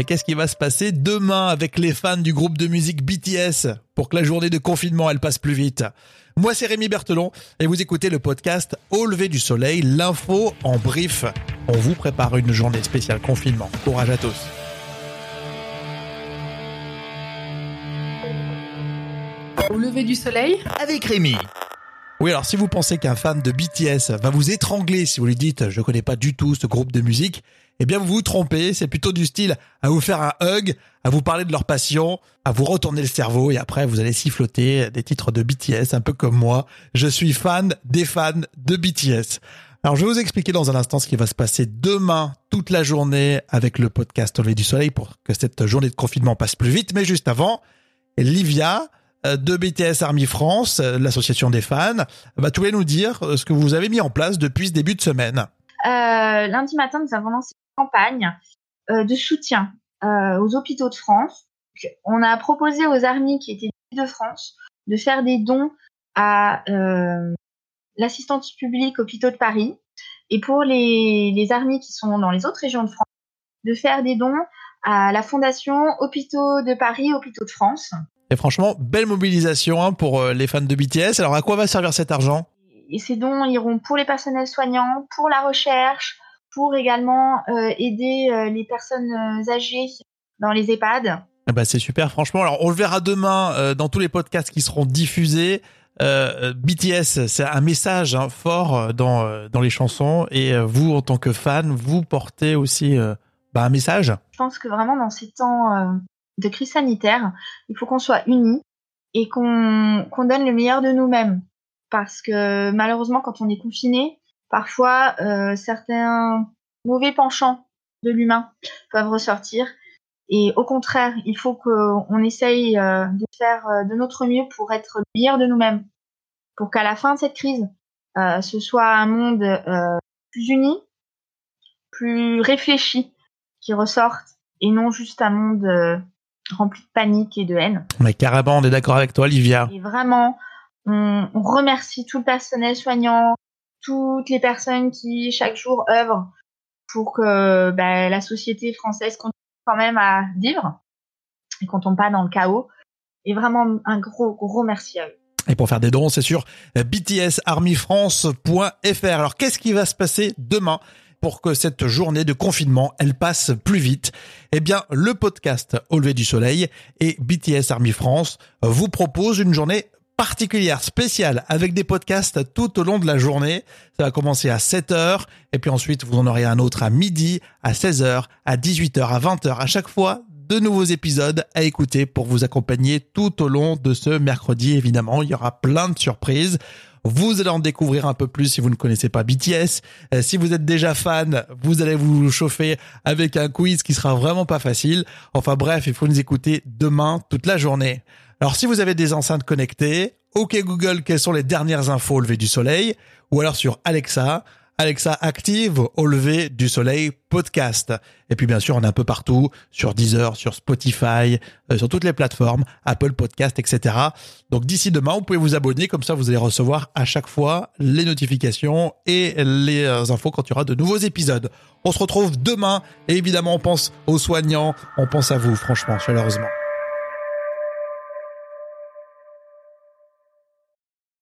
Mais qu'est-ce qui va se passer demain avec les fans du groupe de musique BTS pour que la journée de confinement elle passe plus vite? Moi c'est Rémi Berthelon et vous écoutez le podcast Au lever du soleil, l'info en brief. On vous prépare une journée spéciale confinement. Courage à tous. Au lever du soleil Avec Rémi. Oui, alors si vous pensez qu'un fan de BTS va vous étrangler si vous lui dites je connais pas du tout ce groupe de musique, eh bien vous vous trompez, c'est plutôt du style à vous faire un hug, à vous parler de leur passion, à vous retourner le cerveau et après vous allez siffloter des titres de BTS un peu comme moi. Je suis fan des fans de BTS. Alors je vais vous expliquer dans un instant ce qui va se passer demain toute la journée avec le podcast Au lever du soleil pour que cette journée de confinement passe plus vite, mais juste avant, Livia, de BTS Army France, euh, l'association des fans, va tout nous dire euh, ce que vous avez mis en place depuis ce début de semaine. Euh, lundi matin, nous avons lancé une campagne euh, de soutien euh, aux hôpitaux de France. on a proposé aux armées qui étaient de France de faire des dons à l'assistance publique hôpitaux de Paris et pour les, les armées qui sont dans les autres régions de France de faire des dons à la fondation Hôpitaux de Paris, Hôpitaux de France. Et franchement, belle mobilisation hein, pour euh, les fans de BTS. Alors à quoi va servir cet argent? Et ces dons iront pour les personnels soignants, pour la recherche, pour également euh, aider euh, les personnes âgées dans les EHPAD. Eh ben, c'est super, franchement. Alors on le verra demain euh, dans tous les podcasts qui seront diffusés. BTS, c'est un message hein, fort dans, dans les chansons. Et vous, en tant que fan, vous portez aussi bah, un message. Je pense que vraiment dans ces temps de crise sanitaire, il faut qu'on soit unis et qu'on donne le meilleur de nous-mêmes. Parce que malheureusement, quand on est confiné, parfois euh, certains mauvais penchants de l'humain peuvent ressortir. Et au contraire, il faut qu'on essaye euh, de faire euh, de notre mieux pour être le meilleur de nous-mêmes. Pour qu'à la fin de cette crise, ce soit un monde plus uni, plus réfléchi qui ressorte et non juste un monde rempli de panique et de haine. Mais carrément, on est d'accord avec toi, Livia. Et vraiment, on, on, remercie tout le personnel soignant, toutes les personnes qui chaque jour œuvrent pour que bah, la société française continue quand même à vivre et qu'on tombe pas dans le chaos. Et vraiment un gros, gros merci à eux. Et pour faire des dons, c'est sur btsarmyfrance.fr. Alors, qu'est-ce qui va se passer demain? Pour que cette journée de confinement, elle passe plus vite Eh bien, le podcast Au lever du soleil et BTS Army France vous propose une journée particulière, spéciale, avec des podcasts tout au long de la journée. Ça va commencer à 7h, et puis ensuite vous en aurez un autre à midi, à 16h, à 18h, à 20h. À chaque fois, de nouveaux épisodes à écouter pour vous accompagner tout au long de ce mercredi. Évidemment, il y aura plein de surprises. Vous allez en découvrir un peu plus si vous ne connaissez pas BTS. Euh, si vous êtes déjà fan, vous allez vous chauffer avec un quiz qui sera vraiment pas facile. Enfin bref, il faut nous écouter demain toute la journée. Alors si vous avez des enceintes connectées, OK Google, quelles sont les dernières infos au lever du soleil? Ou alors sur Alexa, Alexa active au lever du soleil podcast. Et puis bien sûr, on est un peu partout, sur Deezer, sur Spotify, euh, sur toutes les plateformes, Apple Podcast, etc. Donc d'ici demain, vous pouvez vous abonner, comme ça vous allez recevoir à chaque fois les notifications et les infos quand il y aura de nouveaux épisodes. On se retrouve demain et évidemment on pense aux soignants, on pense à vous franchement, chaleureusement.